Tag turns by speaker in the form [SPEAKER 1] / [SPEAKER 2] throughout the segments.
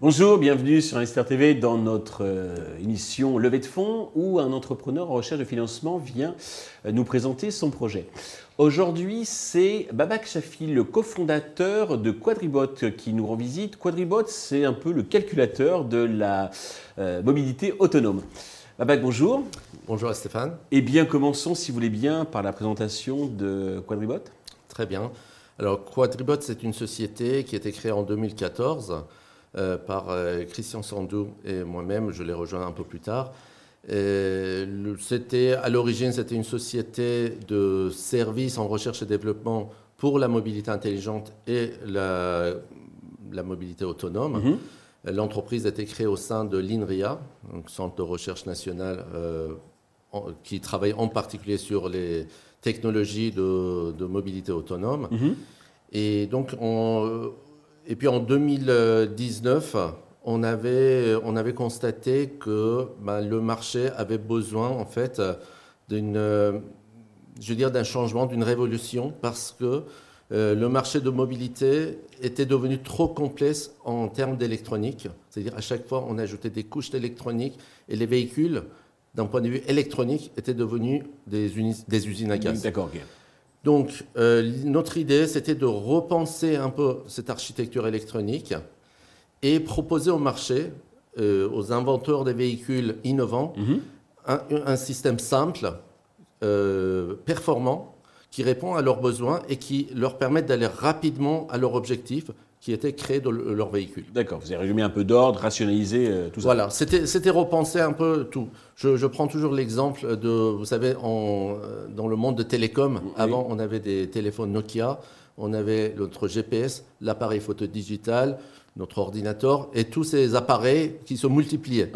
[SPEAKER 1] Bonjour, bienvenue sur Investir TV dans notre euh, émission Levée de fonds où un entrepreneur en recherche de financement vient euh, nous présenter son projet. Aujourd'hui, c'est Babak Shafi, le cofondateur de Quadribot, qui nous rend visite. Quadribot, c'est un peu le calculateur de la euh, mobilité autonome. Babak, bonjour.
[SPEAKER 2] Bonjour Stéphane.
[SPEAKER 1] Eh bien, commençons, si vous voulez bien, par la présentation de Quadribot.
[SPEAKER 2] Très bien. Alors, Quadribot, c'est une société qui a été créée en 2014 euh, par euh, Christian Sandou et moi-même. Je l'ai rejoint un peu plus tard. C'était, à l'origine, c'était une société de services en recherche et développement pour la mobilité intelligente et la, la mobilité autonome. Mhm. L'entreprise a été créée au sein de l'INRIA, un centre de recherche national euh, qui travaille en particulier sur les technologies de, de mobilité autonome. Mhm. Et donc, on, et puis en 2019, on avait, on avait constaté que ben, le marché avait besoin en fait d'une, je veux dire, d'un changement, d'une révolution, parce que euh, le marché de mobilité était devenu trop complexe en termes d'électronique. C'est-à-dire à chaque fois, on ajoutait des couches d'électronique et les véhicules, d'un point de vue électronique, étaient devenus des, des usines à gaz.
[SPEAKER 1] D'accord.
[SPEAKER 2] Donc, euh, notre idée, c'était de repenser un peu cette architecture électronique et proposer au marché, euh, aux inventeurs des véhicules innovants, mhm. un, système simple, performant, qui répond à leurs besoins et qui leur permet d'aller rapidement à leur objectif qui était créé dans leur véhicule.
[SPEAKER 1] D'accord, vous avez résumé un peu d'ordre, rationalisé euh, tout ça.
[SPEAKER 2] Voilà, c'était repenser un peu tout. Je, prends toujours l'exemple de, vous savez, en, euh, dans le monde de télécom, avant on avait des téléphones Nokia, on avait notre GPS, l'appareil photo digital, notre ordinateur et tous ces appareils qui se multipliaient.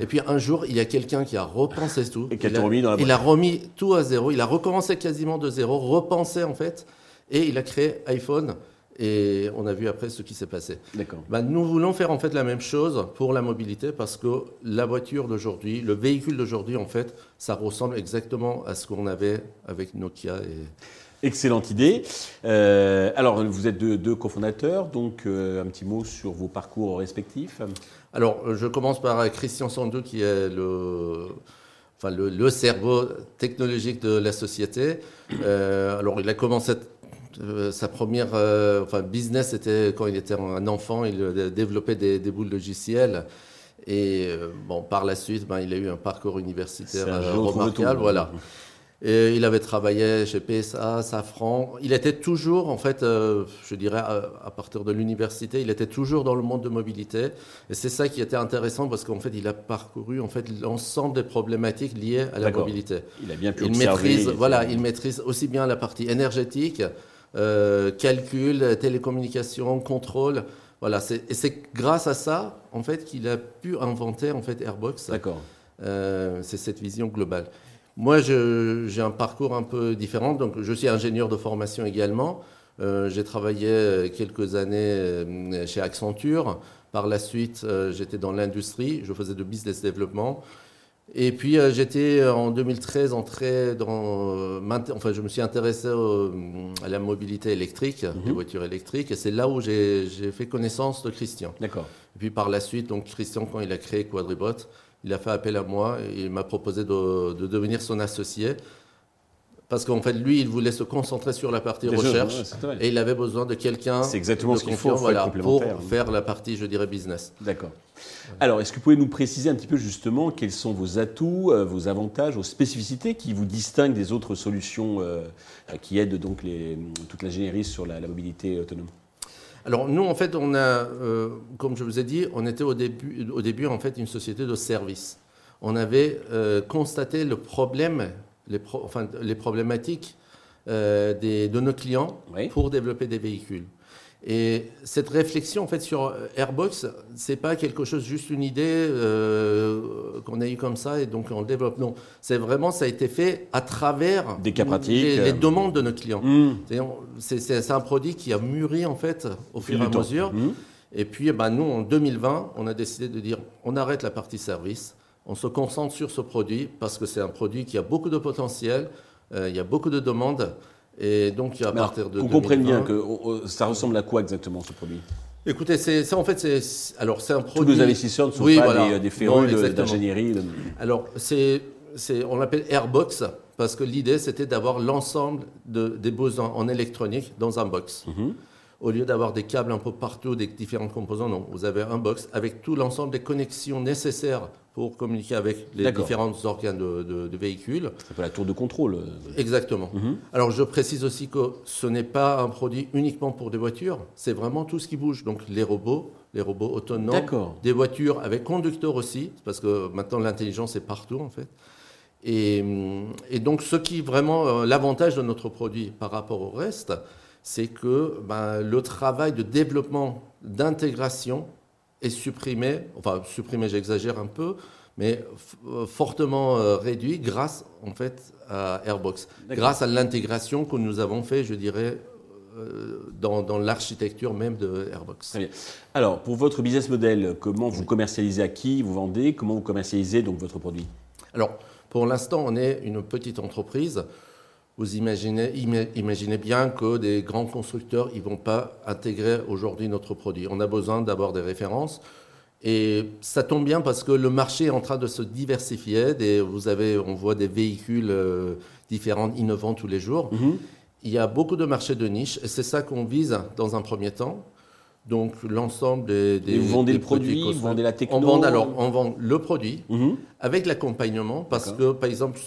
[SPEAKER 2] Et puis un jour, il y a quelqu'un qui a repensé tout.
[SPEAKER 1] Et qui a
[SPEAKER 2] il,
[SPEAKER 1] remis dans la
[SPEAKER 2] il a remis tout à zéro, il a recommencé quasiment de zéro, repensé en fait, et il a créé iPhone. Et on a vu après ce qui s'est passé. Bah, nous voulons faire en fait la même chose pour la mobilité parce que la voiture d'aujourd'hui, le véhicule d'aujourd'hui, en fait, ça ressemble exactement à ce qu'on avait avec Nokia. Et...
[SPEAKER 1] Excellente idée. Euh, alors, vous êtes deux, cofondateurs, donc euh, un petit mot sur vos parcours respectifs.
[SPEAKER 2] Alors, je commence par Christian Sandou, qui est le, enfin, le, cerveau technologique de la société. Euh, alors, il a commencé euh, sa première euh, enfin, business, c'était quand il était un enfant, il développait des, boules logicielles. Et euh, bon, par la suite, ben, il a eu un parcours universitaire remarquable. Voilà. Et il avait travaillé chez PSA, Safran. Il était toujours, en fait, je dirais, à, partir de l'université, il était toujours dans le monde de mobilité. Et c'est ça qui était intéressant parce qu'en fait, il a parcouru en fait l'ensemble des problématiques liées à la mobilité.
[SPEAKER 1] Il a bien pu
[SPEAKER 2] il maîtrise, voilà, il maîtrise aussi bien la partie énergétique, euh, calcul, télécommunication, contrôle. Voilà, et c'est grâce à ça, en fait, qu'il a pu inventer en fait Airbox.
[SPEAKER 1] D'accord.
[SPEAKER 2] Euh, c'est cette vision globale. Moi, j'ai un parcours un peu différent. Donc, je suis ingénieur de formation également. Euh, j'ai travaillé quelques années chez Accenture. Par la suite, j'étais dans l'industrie. Je faisais de business développement. Et puis euh, j'étais euh, en 2013 entré dans. Euh, enfin, je me suis intéressé à la mobilité électrique, les mhm. voitures électriques, et c'est là où j'ai fait connaissance de Christian.
[SPEAKER 1] D'accord.
[SPEAKER 2] Et puis par la suite, donc Christian, quand il a créé Quadribot, il a fait appel à moi et il m'a proposé de, de, devenir son associé. Parce qu'en fait, lui, il voulait se concentrer sur la partie recherche et il avait besoin de quelqu'un
[SPEAKER 1] C'est exactement ce qu'il faut,
[SPEAKER 2] voilà, pour faire la partie, je dirais, business.
[SPEAKER 1] D'accord. Alors, est-ce que vous pouvez nous préciser un petit peu justement quels sont vos atouts, euh, vos avantages, vos spécificités qui vous distinguent des autres solutions euh, qui aident donc les, toute l'ingénierie sur la, mobilité autonome?
[SPEAKER 2] Alors nous, en fait, on a, euh, comme je vous ai dit, on était au début, au début en fait une société de service. On avait constaté le problème les, enfin, les problématiques euh, des, de nos clients pour développer des véhicules. Et cette réflexion en fait sur Airbox, c'est pas quelque chose juste une idée euh, qu'on a eu comme ça et donc on le développe. Non, c'est vraiment ça a été fait à travers
[SPEAKER 1] des cas pratiques,
[SPEAKER 2] les, euh, demandes de nos clients. Mmh. C'est un produit qui a mûri en fait au fur et à mesure. Mmh. Et puis, eh ben, nous, en 2020, on a décidé de dire on arrête la partie service on se concentre sur ce produit parce que c'est un produit qui a beaucoup de potentiel, euh, il y a beaucoup de demandes. Et donc, à partir de.
[SPEAKER 1] On comprenne bien que ça ressemble à quoi exactement ce produit?
[SPEAKER 2] Écoutez, c'est alors c'est un produit.
[SPEAKER 1] Tous nos investisseurs ne sont pas des, des férus d'ingénierie.
[SPEAKER 2] Alors c'est on l'appelle Airbox parce que l'idée c'était d'avoir l'ensemble de, des besoins en électronique dans un box. Mhm. Au lieu d'avoir des câbles un peu partout, des différents composants, non, vous avez un box avec tout l'ensemble des connexions nécessaires pour communiquer avec les différents organes de, de, véhicules.
[SPEAKER 1] C'est pas la tour de contrôle.
[SPEAKER 2] Exactement. Mhm. Alors je précise aussi que ce n'est pas un produit uniquement pour des voitures, c'est vraiment tout ce qui bouge. Donc les robots, les robots autonomes, des voitures avec conducteur aussi, parce que maintenant l'intelligence est partout en fait. Et, donc, ce qui vraiment euh, l'avantage de notre produit par rapport au reste, c'est que ben, le travail de développement, d'intégration est supprimé, enfin supprimé, j'exagère un peu, mais euh, fortement euh, réduit grâce en fait à Airbox, grâce à l'intégration que nous avons fait, je dirais, dans, dans l'architecture même de Airbox.
[SPEAKER 1] Très bien. Alors, pour votre business model, comment vous commercialisez à qui vous vendez Comment vous commercialisez donc votre produit?
[SPEAKER 2] Alors, pour l'instant, on est une petite entreprise. Vous imaginez, imaginez bien que des grands constructeurs ne vont pas intégrer aujourd'hui notre produit. On a besoin d'avoir des références. Et ça tombe bien parce que le marché est en train de se diversifier. vous avez, on voit des véhicules euh, différents, innovants tous les jours. Mm-hmm. Il y a beaucoup de marchés de niche et c'est ça qu'on vise dans un premier temps. Donc l'ensemble des, des,
[SPEAKER 1] vous vendez le produit, vous vendez la technologie.
[SPEAKER 2] On vend alors on vend le produit mhm. avec l'accompagnement parce que par exemple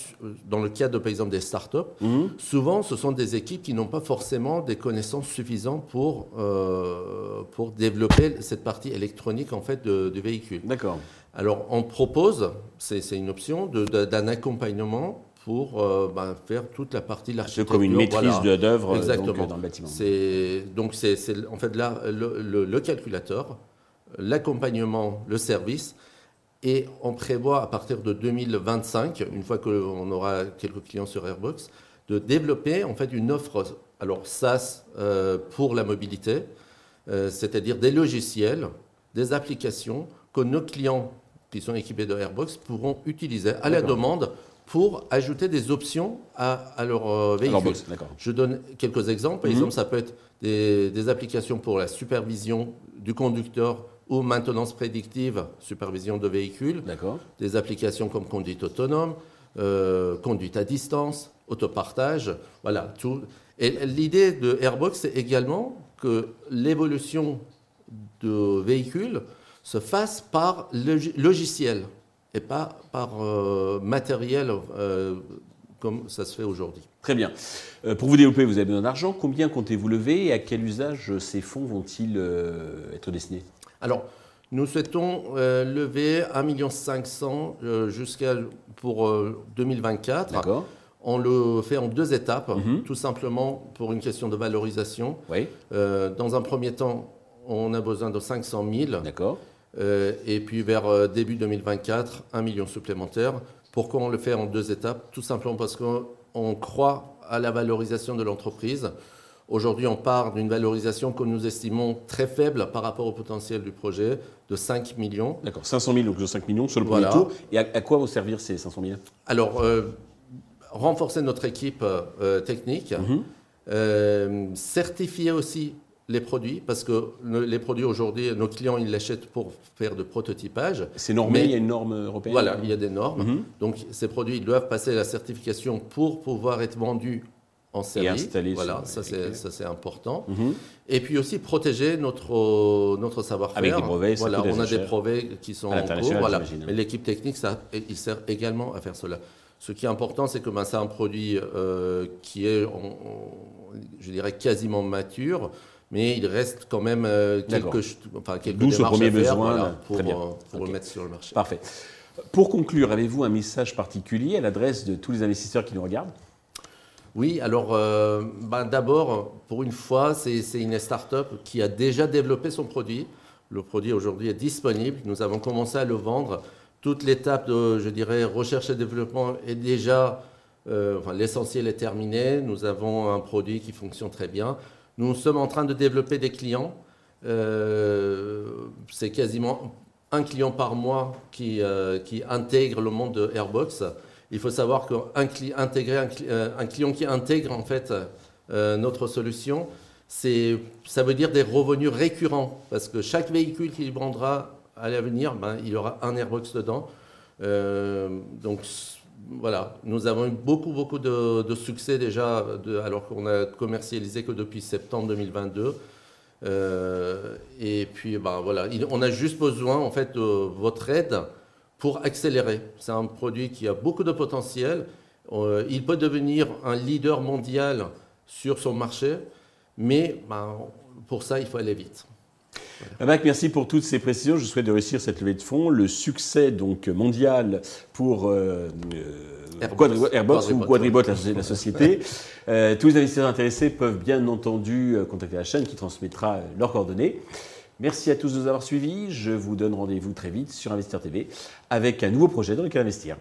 [SPEAKER 2] dans le cadre de par exemple des startups, mhm. souvent ce sont des équipes qui n'ont pas forcément des connaissances suffisantes pour euh, pour développer cette partie électronique en fait du véhicule.
[SPEAKER 1] D'accord.
[SPEAKER 2] Alors on propose, c'est une option d'un accompagnement pour euh, ben, faire toute la partie de l'architecture.
[SPEAKER 1] comme une maîtrise d'œuvre euh, dans le bâtiment.
[SPEAKER 2] Donc c'est en fait là le, calculateur, l'accompagnement, le service, et on prévoit à partir de 2025, une fois qu'on aura quelques clients sur Airbox, de développer en fait une offre alors SaaS euh, pour la mobilité, c'est-à-dire des logiciels, des applications que nos clients qui sont équipés de Airbox pourront utiliser à la demande pour ajouter des options à, leur euh, véhicule. Je donne quelques exemples. Par mhm. exemple, ça peut être des, applications pour la supervision du conducteur ou maintenance prédictive, supervision de véhicules. Des applications comme conduite autonome, euh, conduite à distance, autopartage. Voilà, tout. Et l'idée de Airbox, c'est également que l'évolution de véhicules se fasse par logiciel et pas par euh, matériel euh, comme ça se fait aujourd'hui.
[SPEAKER 1] Très bien. Euh, pour vous développer, vous avez besoin d'argent. Combien comptez-vous lever et à quel usage ces fonds vont-ils être destinés?
[SPEAKER 2] Alors, nous souhaitons lever 1,5 million jusqu'à pour 2024.
[SPEAKER 1] D'accord.
[SPEAKER 2] On le fait en deux étapes, mhm. tout simplement pour une question de valorisation.
[SPEAKER 1] Oui.
[SPEAKER 2] dans un premier temps, on a besoin de 500 000.
[SPEAKER 1] D'accord.
[SPEAKER 2] Euh, et puis vers euh, début 2024, un million supplémentaire. Pourquoi on le fait en deux étapes? Tout simplement parce qu'on croit à la valorisation de l'entreprise. Aujourd'hui, on part d'une valorisation que nous estimons très faible par rapport au potentiel du projet, de 5 millions.
[SPEAKER 1] D'accord, 500 000, donc 5 millions sur le premier tour. Et à, quoi vont servir ces 500 000
[SPEAKER 2] Alors, euh, renforcer notre équipe technique, mhm. certifier aussi les produits, parce que les produits aujourd'hui, nos clients, ils l'achètent pour faire de prototypage.
[SPEAKER 1] C'est normé, il y a une norme européenne
[SPEAKER 2] Voilà, il y a des normes. Mhm. Donc ces produits, ils doivent passer la certification pour pouvoir être vendus en série.
[SPEAKER 1] Et installés.
[SPEAKER 2] Voilà, ça c'est important. Mhm. Et puis aussi protéger notre, notre savoir-faire.
[SPEAKER 1] Avec des brevets,
[SPEAKER 2] Voilà, on a des brevets qui sont en cours. Voilà. Mais l'équipe technique, ça, il sert également à faire cela. Ce qui est important, c'est que ben, c'est un produit euh, qui est, je dirais, quasiment mature mais il reste quand même euh, quelques, enfin, quelques
[SPEAKER 1] D'où ce premier besoin
[SPEAKER 2] pour, euh, pour le mettre sur le marché.
[SPEAKER 1] Parfait. Pour conclure, avez-vous un message particulier à l'adresse de tous les investisseurs qui nous regardent?
[SPEAKER 2] Oui, alors euh, ben, d'abord, pour une fois, c'est une start-up qui a déjà développé son produit. Le produit aujourd'hui est disponible. Nous avons commencé à le vendre. Toute l'étape de, je dirais, recherche et développement est déjà, enfin, l'essentiel est terminé. Nous avons un produit qui fonctionne très bien. Nous sommes en train de développer des clients. Euh, c'est quasiment un client par mois qui, qui intègre le monde de Airbox. Il faut savoir qu'un un, un, client qui intègre en fait notre solution, ça veut dire des revenus récurrents, parce que chaque véhicule qu'il vendra à l'avenir, ben, il aura un Airbox dedans. Euh, donc voilà, nous avons eu beaucoup, beaucoup de, succès déjà, alors qu'on a commercialisé que depuis septembre 2022. Euh, et puis ben, voilà, on a juste besoin en fait de votre aide pour accélérer. C'est un produit qui a beaucoup de potentiel. Euh, il peut devenir un leader mondial sur son marché. Mais ben, pour ça, il faut aller vite.
[SPEAKER 1] Voilà. merci pour toutes ces précisions. Je souhaite de réussir cette levée de fonds. Le succès donc mondial pour euh, euh Airbox, ou Quadribot, la, société. Euh, tous les investisseurs intéressés peuvent bien entendu euh, contacter la chaîne qui transmettra leurs coordonnées. Merci à tous de nous avoir suivis. Je vous donne rendez-vous très vite sur Investir TV avec un nouveau projet dans lequel investir.